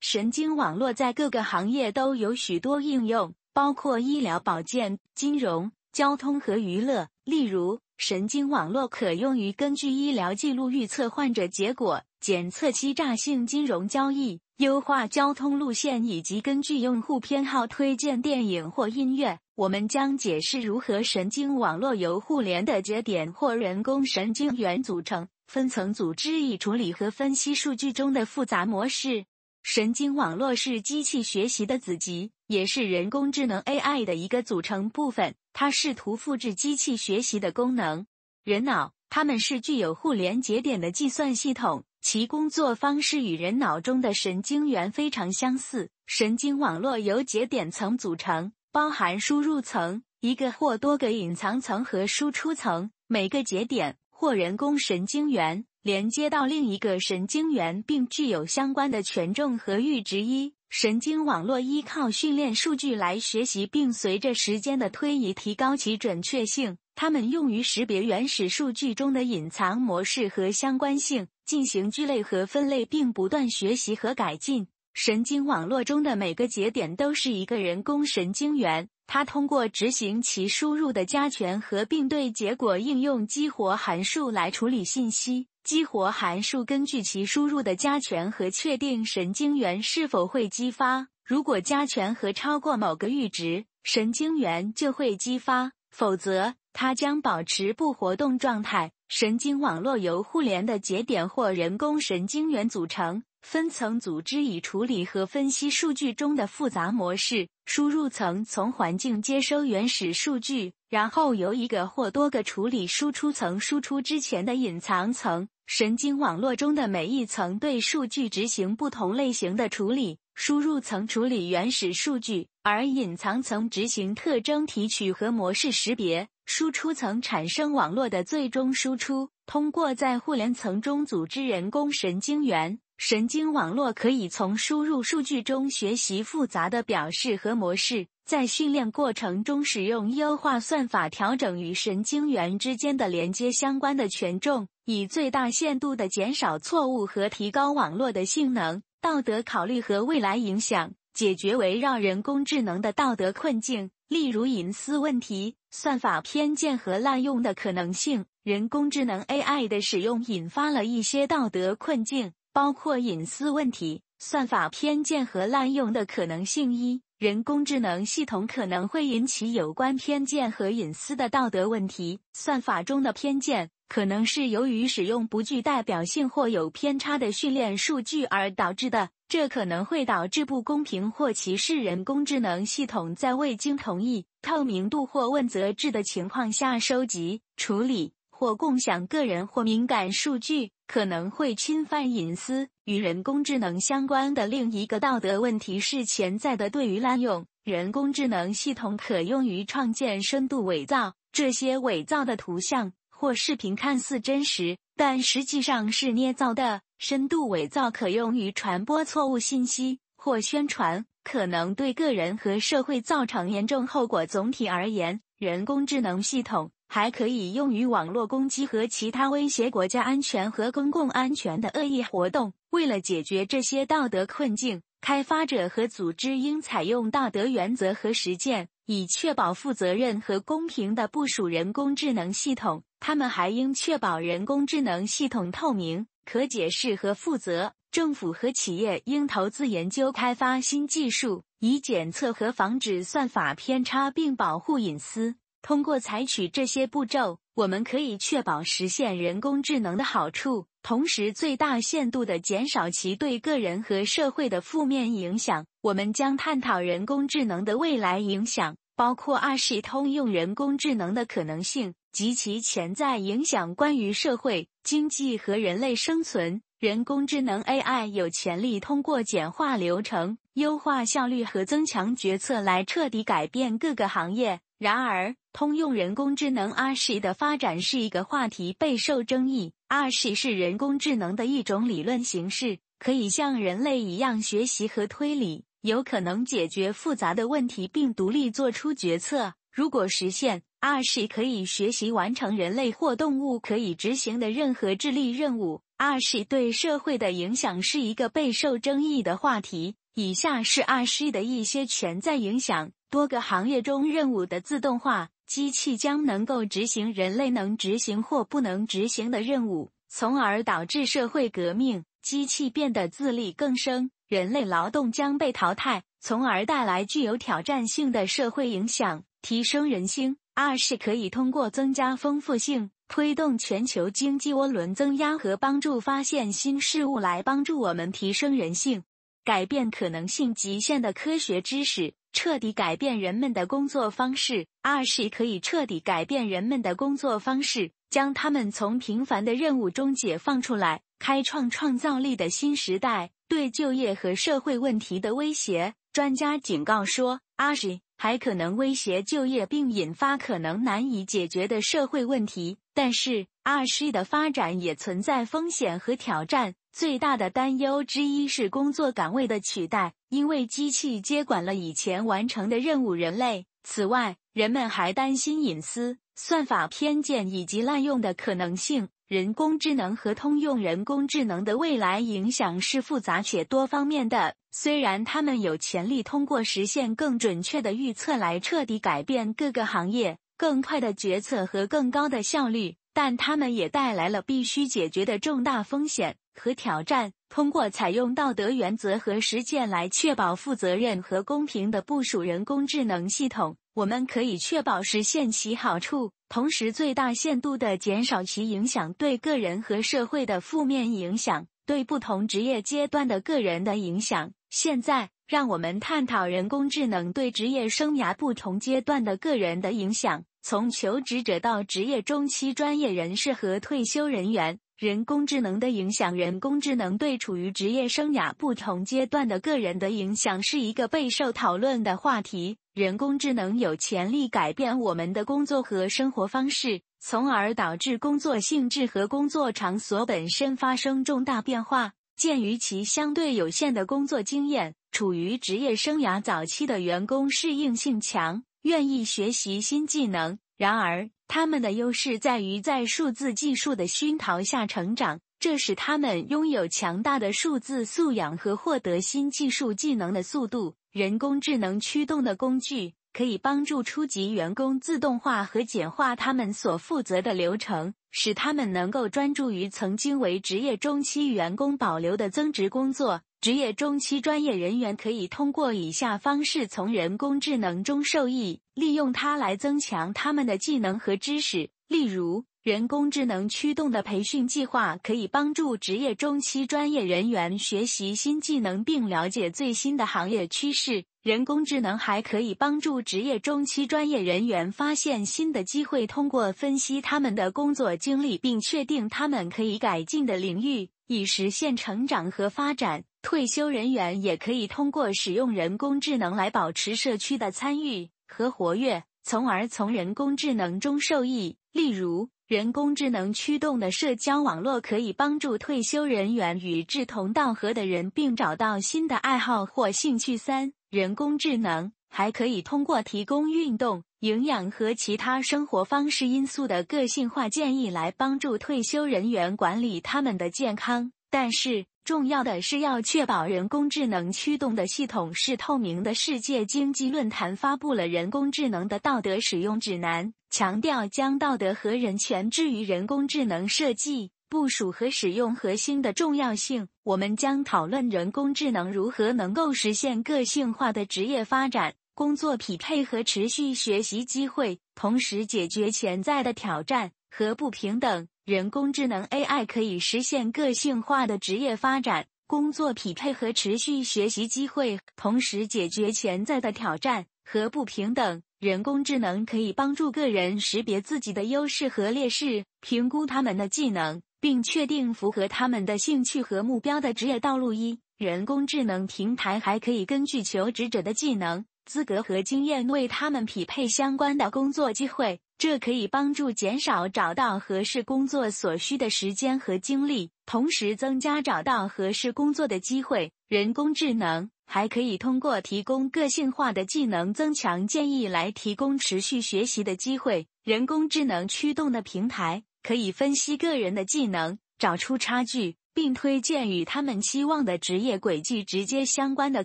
神经网络在各个行业都有许多应用，包括医疗保健、金融、交通和娱乐。例如，神经网络可用于根据医疗记录预测患者结果，检测欺诈性金融交易。优化交通路线以及根据用户偏好推荐电影或音乐。我们将解释如何神经网络由互联的节点或人工神经元组成，分层组织以处理和分析数据中的复杂模式。神经网络是机器学习的子集，也是人工智能 AI 的一个组成部分。它试图复制机器学习的功能。人脑，它们是具有互联节点的计算系统。其工作方式与人脑中的神经元非常相似。神经网络由节点层组成，包含输入层、一个或多个隐藏层和输出层。每个节点或人工神经元连接到另一个神经元，并具有相关的权重和阈值。一神经网络依靠训练数据来学习，并随着时间的推移提高其准确性。它们用于识别原始数据中的隐藏模式和相关性，进行聚类和分类，并不断学习和改进。神经网络中的每个节点都是一个人工神经元，它通过执行其输入的加权和并对结果应用激活函数来处理信息。激活函数根据其输入的加权和确定神经元是否会激发。如果加权和超过某个阈值，神经元就会激发；否则，它将保持不活动状态。神经网络由互联的节点或人工神经元组成。分层组织以处理和分析数据中的复杂模式。输入层从环境接收原始数据，然后由一个或多个处理输出层输出之前的隐藏层。神经网络中的每一层对数据执行不同类型的处理。输入层处理原始数据，而隐藏层执行特征提取和模式识别。输出层产生网络的最终输出。通过在互联层中组织人工神经元。神经网络可以从输入数据中学习复杂的表示和模式，在训练过程中使用优化算法调整与神经元之间的连接相关的权重，以最大限度地减少错误和提高网络的性能。道德考虑和未来影响，解决围绕人工智能的道德困境，例如隐私问题、算法偏见和滥用的可能性。人工智能 AI 的使用引发了一些道德困境。包括隐私问题、算法偏见和滥用的可能性。一、人工智能系统可能会引起有关偏见和隐私的道德问题。算法中的偏见可能是由于使用不具代表性或有偏差的训练数据而导致的，这可能会导致不公平或歧视人工智能系统在未经同意、透明度或问责制的情况下收集、处理。或共享个人或敏感数据可能会侵犯隐私。与人工智能相关的另一个道德问题是潜在的对于滥用。人工智能系统可用于创建深度伪造，这些伪造的图像或视频看似真实，但实际上是捏造的。深度伪造可用于传播错误信息或宣传，可能对个人和社会造成严重后果。总体而言，人工智能系统。还可以用于网络攻击和其他威胁国家安全和公共安全的恶意活动。为了解决这些道德困境，开发者和组织应采用道德原则和实践，以确保负责任和公平的部署人工智能系统。他们还应确保人工智能系统透明、可解释和负责。政府和企业应投资研究开发新技术，以检测和防止算法偏差，并保护隐私。通过采取这些步骤，我们可以确保实现人工智能的好处，同时最大限度地减少其对个人和社会的负面影响。我们将探讨人工智能的未来影响，包括二系通用人工智能的可能性及其潜在影响，关于社会、经济和人类生存。人工智能 AI 有潜力通过简化流程、优化效率和增强决策来彻底改变各个行业。然而，通用人工智能 r c 的发展是一个话题，备受争议。r c 是人工智能的一种理论形式，可以像人类一样学习和推理，有可能解决复杂的问题并独立做出决策。如果实现 r c 可以学习完成人类或动物可以执行的任何智力任务。R 是对社会的影响是一个备受争议的话题。以下是 r 是的一些潜在影响。多个行业中任务的自动化，机器将能够执行人类能执行或不能执行的任务，从而导致社会革命。机器变得自力更生，人类劳动将被淘汰，从而带来具有挑战性的社会影响。提升人性，二是可以通过增加丰富性，推动全球经济涡轮增压和帮助发现新事物来帮助我们提升人性，改变可能性极限的科学知识。彻底改变人们的工作方式。二是可以彻底改变人们的工作方式，将他们从平凡的任务中解放出来，开创创造力的新时代。对就业和社会问题的威胁，专家警告说，二是还可能威胁就业并引发可能难以解决的社会问题。但是，二是的发展也存在风险和挑战。最大的担忧之一是工作岗位的取代，因为机器接管了以前完成的任务。人类。此外，人们还担心隐私、算法偏见以及滥用的可能性。人工智能和通用人工智能的未来影响是复杂且多方面的。虽然他们有潜力通过实现更准确的预测来彻底改变各个行业、更快的决策和更高的效率，但他们也带来了必须解决的重大风险和挑战。通过采用道德原则和实践来确保负责任和公平的部署人工智能系统，我们可以确保实现其好处。同时，最大限度地减少其影响对个人和社会的负面影响，对不同职业阶段的个人的影响。现在，让我们探讨人工智能对职业生涯不同阶段的个人的影响，从求职者到职业中期专业人士和退休人员。人工智能的影响，人工智能对处于职业生涯不同阶段的个人的影响是一个备受讨论的话题。人工智能有潜力改变我们的工作和生活方式，从而导致工作性质和工作场所本身发生重大变化。鉴于其相对有限的工作经验，处于职业生涯早期的员工适应性强，愿意学习新技能。然而，他们的优势在于在数字技术的熏陶下成长，这使他们拥有强大的数字素养和获得新技术技能的速度。人工智能驱动的工具可以帮助初级员工自动化和简化他们所负责的流程，使他们能够专注于曾经为职业中期员工保留的增值工作。职业中期专业人员可以通过以下方式从人工智能中受益，利用它来增强他们的技能和知识。例如，人工智能驱动的培训计划可以帮助职业中期专业人员学习新技能并了解最新的行业趋势。人工智能还可以帮助职业中期专业人员发现新的机会，通过分析他们的工作经历并确定他们可以改进的领域，以实现成长和发展。退休人员也可以通过使用人工智能来保持社区的参与和活跃，从而从人工智能中受益。例如，人工智能驱动的社交网络可以帮助退休人员与志同道合的人，并找到新的爱好或兴趣。三、人工智能还可以通过提供运动、营养和其他生活方式因素的个性化建议来帮助退休人员管理他们的健康。但是，重要的是要确保人工智能驱动的系统是透明的。世界经济论坛发布了人工智能的道德使用指南，强调将道德和人权置于人工智能设计、部署和使用核心的重要性。我们将讨论人工智能如何能够实现个性化的职业发展、工作匹配和持续学习机会，同时解决潜在的挑战和不平等。人工智能 AI 可以实现个性化的职业发展、工作匹配和持续学习机会，同时解决潜在的挑战和不平等。人工智能可以帮助个人识别自己的优势和劣势，评估他们的技能，并确定符合他们的兴趣和目标的职业道路。一，人工智能平台还可以根据求职者的技能、资格和经验，为他们匹配相关的工作机会。这可以帮助减少找到合适工作所需的时间和精力，同时增加找到合适工作的机会。人工智能还可以通过提供个性化的技能增强建议来提供持续学习的机会。人工智能驱动的平台可以分析个人的技能，找出差距，并推荐与他们期望的职业轨迹直接相关的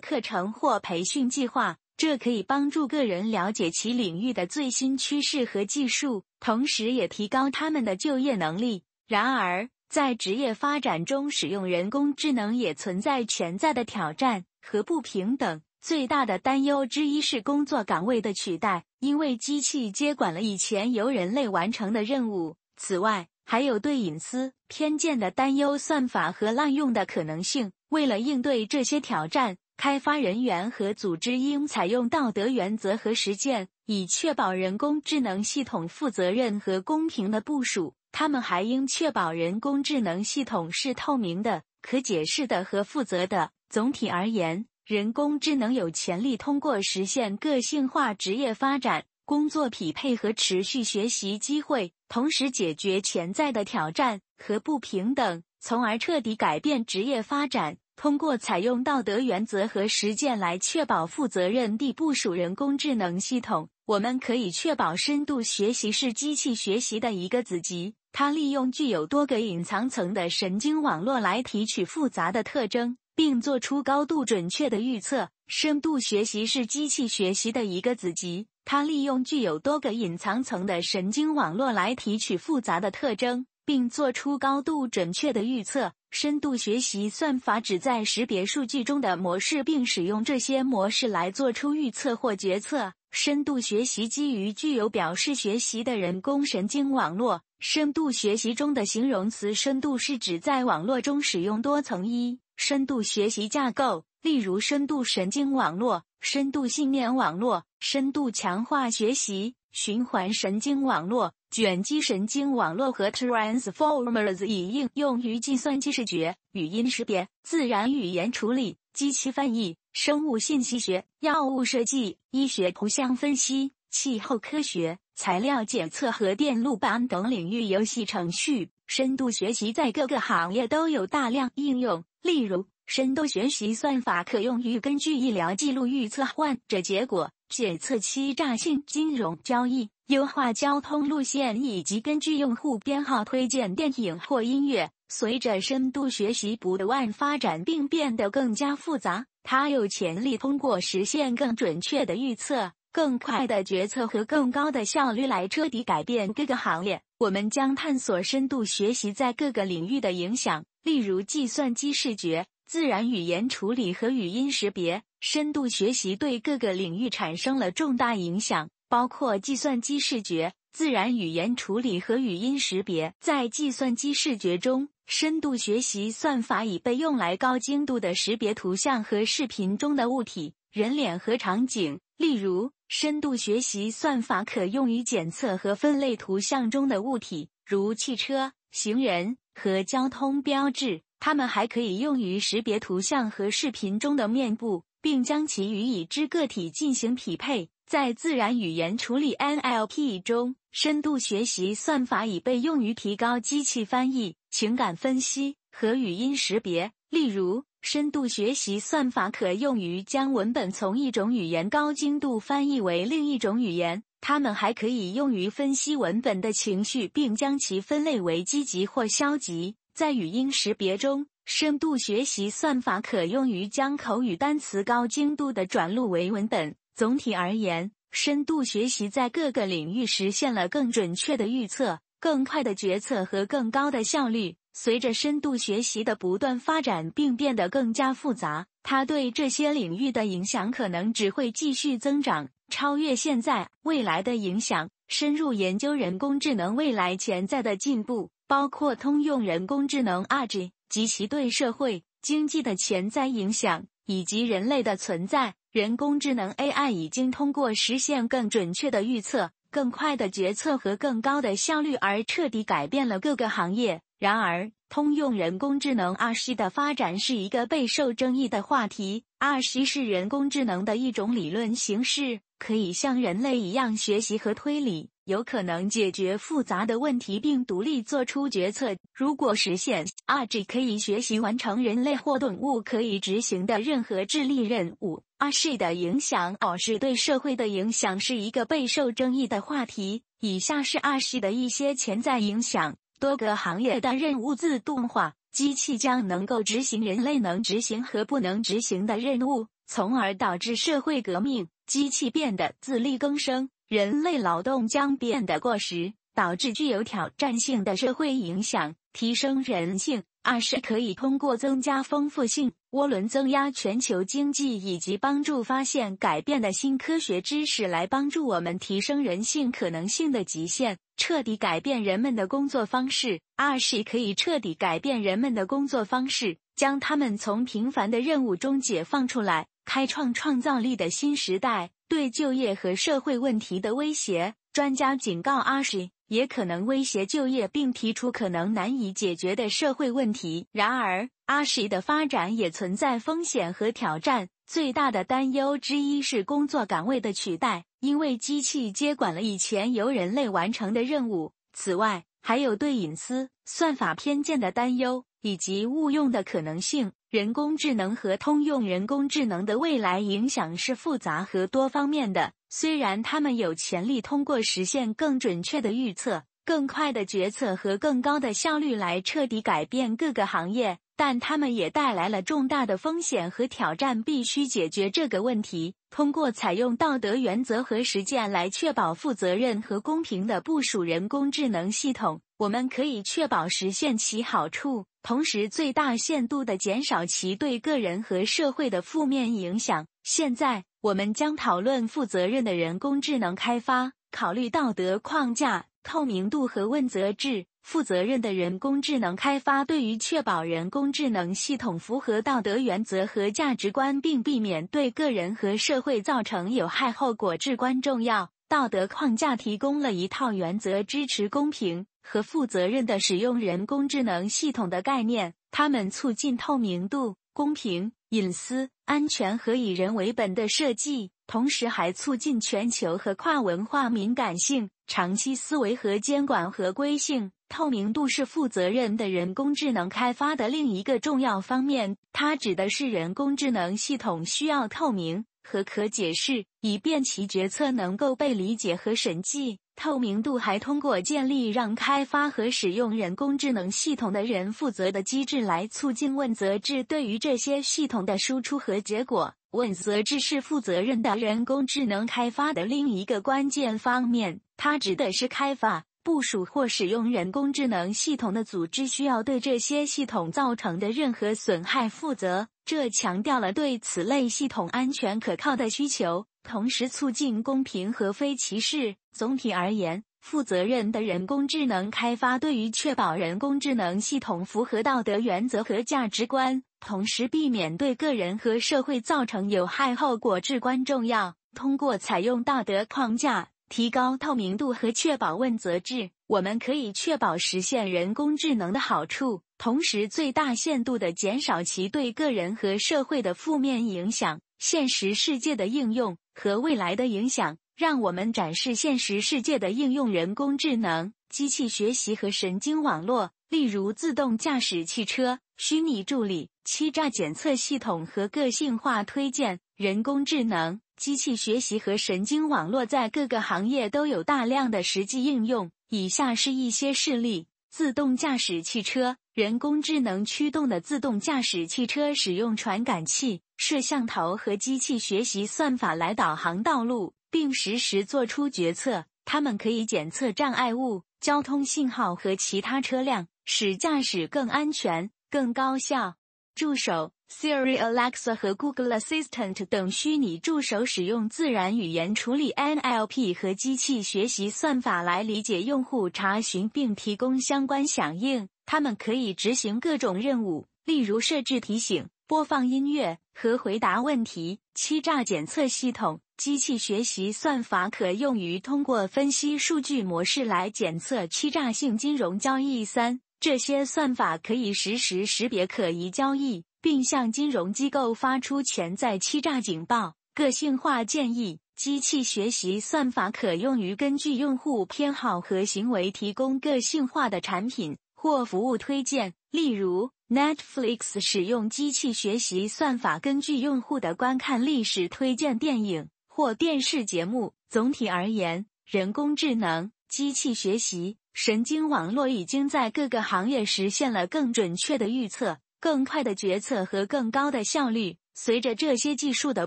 课程或培训计划。这可以帮助个人了解其领域的最新趋势和技术，同时也提高他们的就业能力。然而，在职业发展中，使用人工智能也存在潜在的挑战和不平等。最大的担忧之一是工作岗位的取代，因为机器接管了以前由人类完成的任务。此外，还有对隐私偏见的担忧、算法和滥用的可能性。为了应对这些挑战，开发人员和组织应采用道德原则和实践，以确保人工智能系统负责任和公平的部署。他们还应确保人工智能系统是透明的、可解释的和负责的。总体而言，人工智能有潜力通过实现个性化职业发展、工作匹配和持续学习机会，同时解决潜在的挑战和不平等，从而彻底改变职业发展。通过采用道德原则和实践来确保负责任地部署人工智能系统，我们可以确保深度学习是机器学习的一个子集。它利用具有多个隐藏层的神经网络来提取复杂的特征，并做出高度准确的预测。深度学习是机器学习的一个子集，它利用具有多个隐藏层的神经网络来提取复杂的特征，并做出高度准确的预测。深度学习算法旨在识别数据中的模式，并使用这些模式来做出预测或决策。深度学习基于具有表示学习的人工神经网络。深度学习中的形容词“深度”是指在网络中使用多层一深度学习架构，例如深度神经网络、深度信念网络、深度强化学习、循环神经网络、卷积神经网络和 Transformers，已应用于计算机视觉、语音识别、自然语言处理。机器翻译、生物信息学、药物设计、医学图像分析、气候科学、材料检测和电路板等领域游戏程序。深度学习在各个行业都有大量应用。例如，深度学习算法可用于根据医疗记录预测患者结果、检测欺诈性金融交易、优化交通路线，以及根据用户编号推荐电影或音乐。随着深度学习不断发展并变得更加复杂，它有潜力通过实现更准确的预测、更快的决策和更高的效率来彻底改变各个行业。我们将探索深度学习在各个领域的影响，例如计算机视觉、自然语言处理和语音识别。深度学习对各个领域产生了重大影响，包括计算机视觉、自然语言处理和语音识别。在计算机视觉中，深度学习算法已被用来高精度的识别图像和视频中的物体、人脸和场景。例如，深度学习算法可用于检测和分类图像中的物体，如汽车、行人和交通标志。它们还可以用于识别图像和视频中的面部，并将其与已知个体进行匹配。在自然语言处理 （NLP） 中，深度学习算法已被用于提高机器翻译。情感分析和语音识别，例如，深度学习算法可用于将文本从一种语言高精度翻译为另一种语言。它们还可以用于分析文本的情绪，并将其分类为积极或消极。在语音识别中，深度学习算法可用于将口语单词高精度的转录为文本。总体而言，深度学习在各个领域实现了更准确的预测。更快的决策和更高的效率。随着深度学习的不断发展并变得更加复杂，它对这些领域的影响可能只会继续增长，超越现在未来的影响。深入研究人工智能未来潜在的进步，包括通用人工智能 AG 及其对社会、经济的潜在影响，以及人类的存在。人工智能 AI 已经通过实现更准确的预测。更快的决策和更高的效率，而彻底改变了各个行业。然而，通用人工智能 r 十的发展是一个备受争议的话题。r 十是人工智能的一种理论形式，可以像人类一样学习和推理。有可能解决复杂的问题并独立做出决策。如果实现，RG 可以学习完成人类或动物可以执行的任何智力任务。RG 的影响，r 是对社会的影响是一个备受争议的话题。以下是 RG 的一些潜在影响：多个行业的任务自动化，机器将能够执行人类能执行和不能执行的任务，从而导致社会革命。机器变得自力更生。人类劳动将变得过时，导致具有挑战性的社会影响。提升人性，二是可以通过增加丰富性、涡轮增压全球经济以及帮助发现改变的新科学知识来帮助我们提升人性可能性的极限，彻底改变人们的工作方式。二是可以彻底改变人们的工作方式，将他们从平凡的任务中解放出来，开创创造力的新时代。对就业和社会问题的威胁，专家警告阿什也可能威胁就业，并提出可能难以解决的社会问题。然而，阿什的发展也存在风险和挑战。最大的担忧之一是工作岗位的取代，因为机器接管了以前由人类完成的任务。此外，还有对隐私、算法偏见的担忧，以及误用的可能性。人工智能和通用人工智能的未来影响是复杂和多方面的。虽然它们有潜力通过实现更准确的预测、更快的决策和更高的效率来彻底改变各个行业，但他们也带来了重大的风险和挑战。必须解决这个问题，通过采用道德原则和实践来确保负责任和公平的部署人工智能系统。我们可以确保实现其好处，同时最大限度地减少其对个人和社会的负面影响。现在，我们将讨论负责任的人工智能开发，考虑道德框架。透明度和问责制，负责任的人工智能开发对于确保人工智能系统符合道德原则和价值观，并避免对个人和社会造成有害后果至关重要。道德框架提供了一套原则，支持公平和负责任的使用人工智能系统的概念，它们促进透明度、公平、隐私、安全和以人为本的设计。同时还促进全球和跨文化敏感性、长期思维和监管合规性。透明度是负责任的人工智能开发的另一个重要方面，它指的是人工智能系统需要透明和可解释，以便其决策能够被理解和审计。透明度还通过建立让开发和使用人工智能系统的人负责的机制来促进问责制对于这些系统的输出和结果。问责制是负责任的人工智能开发的另一个关键方面，它指的是开发、部署或使用人工智能系统的组织需要对这些系统造成的任何损害负责。这强调了对此类系统安全可靠的需求，同时促进公平和非歧视。总体而言，负责任的人工智能开发对于确保人工智能系统符合道德原则和价值观。同时，避免对个人和社会造成有害后果至关重要。通过采用道德框架、提高透明度和确保问责制，我们可以确保实现人工智能的好处，同时最大限度地减少其对个人和社会的负面影响。现实世界的应用和未来的影响，让我们展示现实世界的应用：人工智能、机器学习和神经网络，例如自动驾驶汽车。虚拟助理、欺诈检测系统和个性化推荐、人工智能、机器学习和神经网络在各个行业都有大量的实际应用。以下是一些事例：自动驾驶汽车，人工智能驱动的自动驾驶汽车使用传感器、摄像头和机器学习算法来导航道路，并实时做出决策。它们可以检测障碍物、交通信号和其他车辆，使驾驶更安全。更高效。助手 Siri、Alexa 和 Google Assistant 等虚拟助手使用自然语言处理 （NLP） 和机器学习算法来理解用户查询并提供相关响应。它们可以执行各种任务，例如设置提醒、播放音乐和回答问题。欺诈检测系统机器学习算法可用于通过分析数据模式来检测欺诈性金融交易。三这些算法可以实时识别可疑交易，并向金融机构发出潜在欺诈警报。个性化建议：机器学习算法可用于根据用户偏好和行为提供个性化的产品或服务推荐。例如，Netflix 使用机器学习算法根据用户的观看历史推荐电影或电视节目。总体而言，人工智能、机器学习。神经网络已经在各个行业实现了更准确的预测、更快的决策和更高的效率。随着这些技术的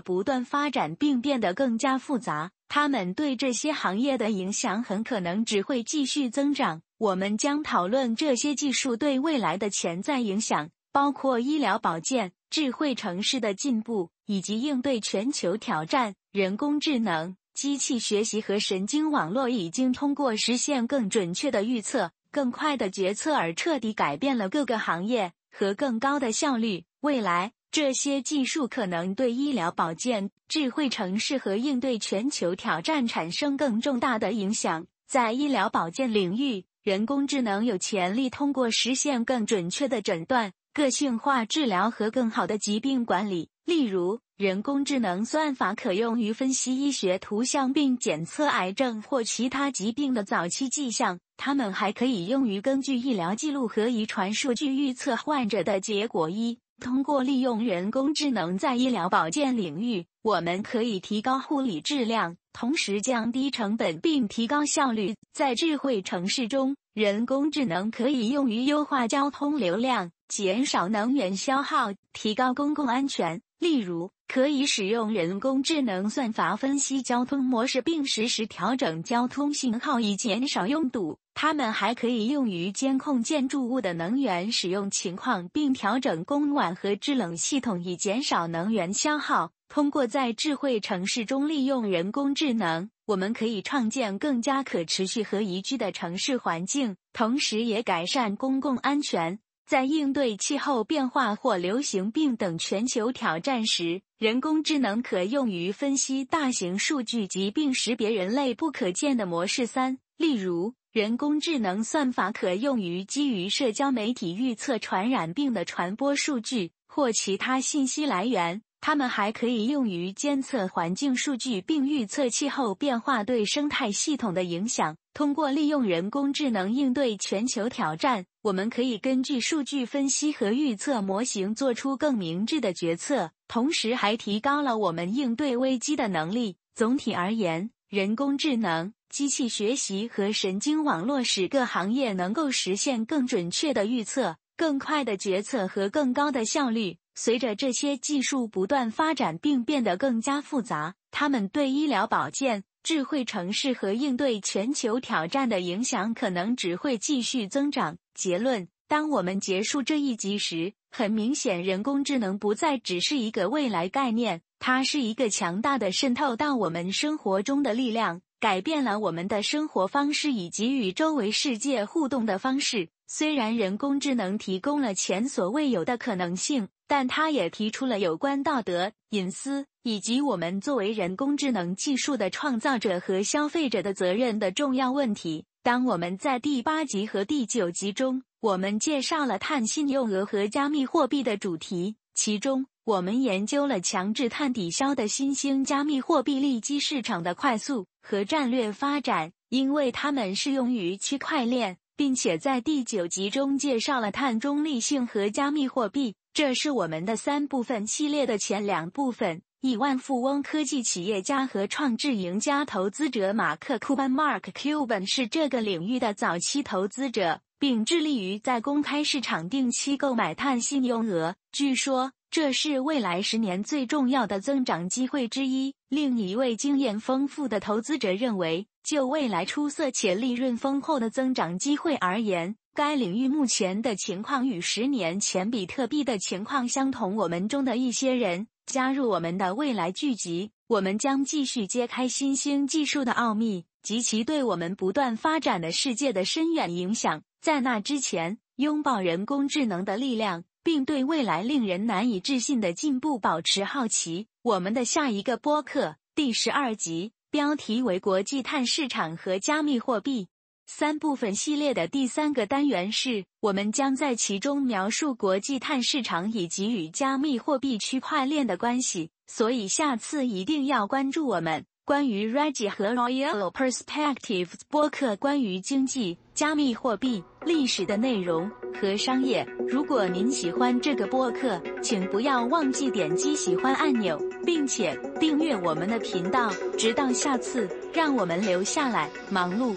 不断发展并变得更加复杂，它们对这些行业的影响很可能只会继续增长。我们将讨论这些技术对未来的潜在影响，包括医疗保健、智慧城市的进步以及应对全球挑战。人工智能。机器学习和神经网络已经通过实现更准确的预测、更快的决策而彻底改变了各个行业和更高的效率。未来，这些技术可能对医疗保健、智慧城市和应对全球挑战产生更重大的影响。在医疗保健领域，人工智能有潜力通过实现更准确的诊断、个性化治疗和更好的疾病管理。例如，人工智能算法可用于分析医学图像并检测癌症或其他疾病的早期迹象。它们还可以用于根据医疗记录和遗传数据预测患者的结果。一，通过利用人工智能在医疗保健领域，我们可以提高护理质量。同时降低成本并提高效率。在智慧城市中，人工智能可以用于优化交通流量、减少能源消耗、提高公共安全。例如，可以使用人工智能算法分析交通模式，并实时调整交通信号以减少拥堵。它们还可以用于监控建筑物的能源使用情况，并调整供暖和制冷系统以减少能源消耗。通过在智慧城市中利用人工智能，我们可以创建更加可持续和宜居的城市环境，同时也改善公共安全。在应对气候变化或流行病等全球挑战时，人工智能可用于分析大型数据及并识别人类不可见的模式。三，例如，人工智能算法可用于基于社交媒体预测传染病的传播数据或其他信息来源。它们还可以用于监测环境数据并预测气候变化对生态系统的影响。通过利用人工智能应对全球挑战，我们可以根据数据分析和预测模型做出更明智的决策，同时还提高了我们应对危机的能力。总体而言，人工智能、机器学习和神经网络使各行业能够实现更准确的预测、更快的决策和更高的效率。随着这些技术不断发展并变得更加复杂，它们对医疗保健、智慧城市和应对全球挑战的影响可能只会继续增长。结论：当我们结束这一集时，很明显，人工智能不再只是一个未来概念，它是一个强大的渗透到我们生活中的力量，改变了我们的生活方式以及与周围世界互动的方式。虽然人工智能提供了前所未有的可能性。但他也提出了有关道德、隐私以及我们作为人工智能技术的创造者和消费者的责任的重要问题。当我们在第八集和第九集中，我们介绍了碳信用额和加密货币的主题，其中我们研究了强制碳抵消的新兴加密货币利基市场的快速和战略发展，因为它们适用于区块链，并且在第九集中介绍了碳中立性和加密货币。这是我们的三部分系列的前两部分。亿万富翁、科技企业家和创智赢家投资者马克·库班 （Mark Cuban） 是这个领域的早期投资者，并致力于在公开市场定期购买碳信用额。据说这是未来十年最重要的增长机会之一。另一位经验丰富的投资者认为，就未来出色且利润丰厚的增长机会而言。该领域目前的情况与十年前比特币的情况相同。我们中的一些人加入我们的未来聚集，我们将继续揭开新兴技术的奥秘及其对我们不断发展的世界的深远影响。在那之前，拥抱人工智能的力量，并对未来令人难以置信的进步保持好奇。我们的下一个播客第十二集，标题为“国际碳市场和加密货币”。三部分系列的第三个单元是，我们将在其中描述国际碳市场以及与加密货币区块链的关系。所以下次一定要关注我们关于 Reggie 和 Royal Perspectives 播客关于经济、加密货币、历史的内容和商业。如果您喜欢这个播客，请不要忘记点击喜欢按钮，并且订阅我们的频道。直到下次，让我们留下来忙碌。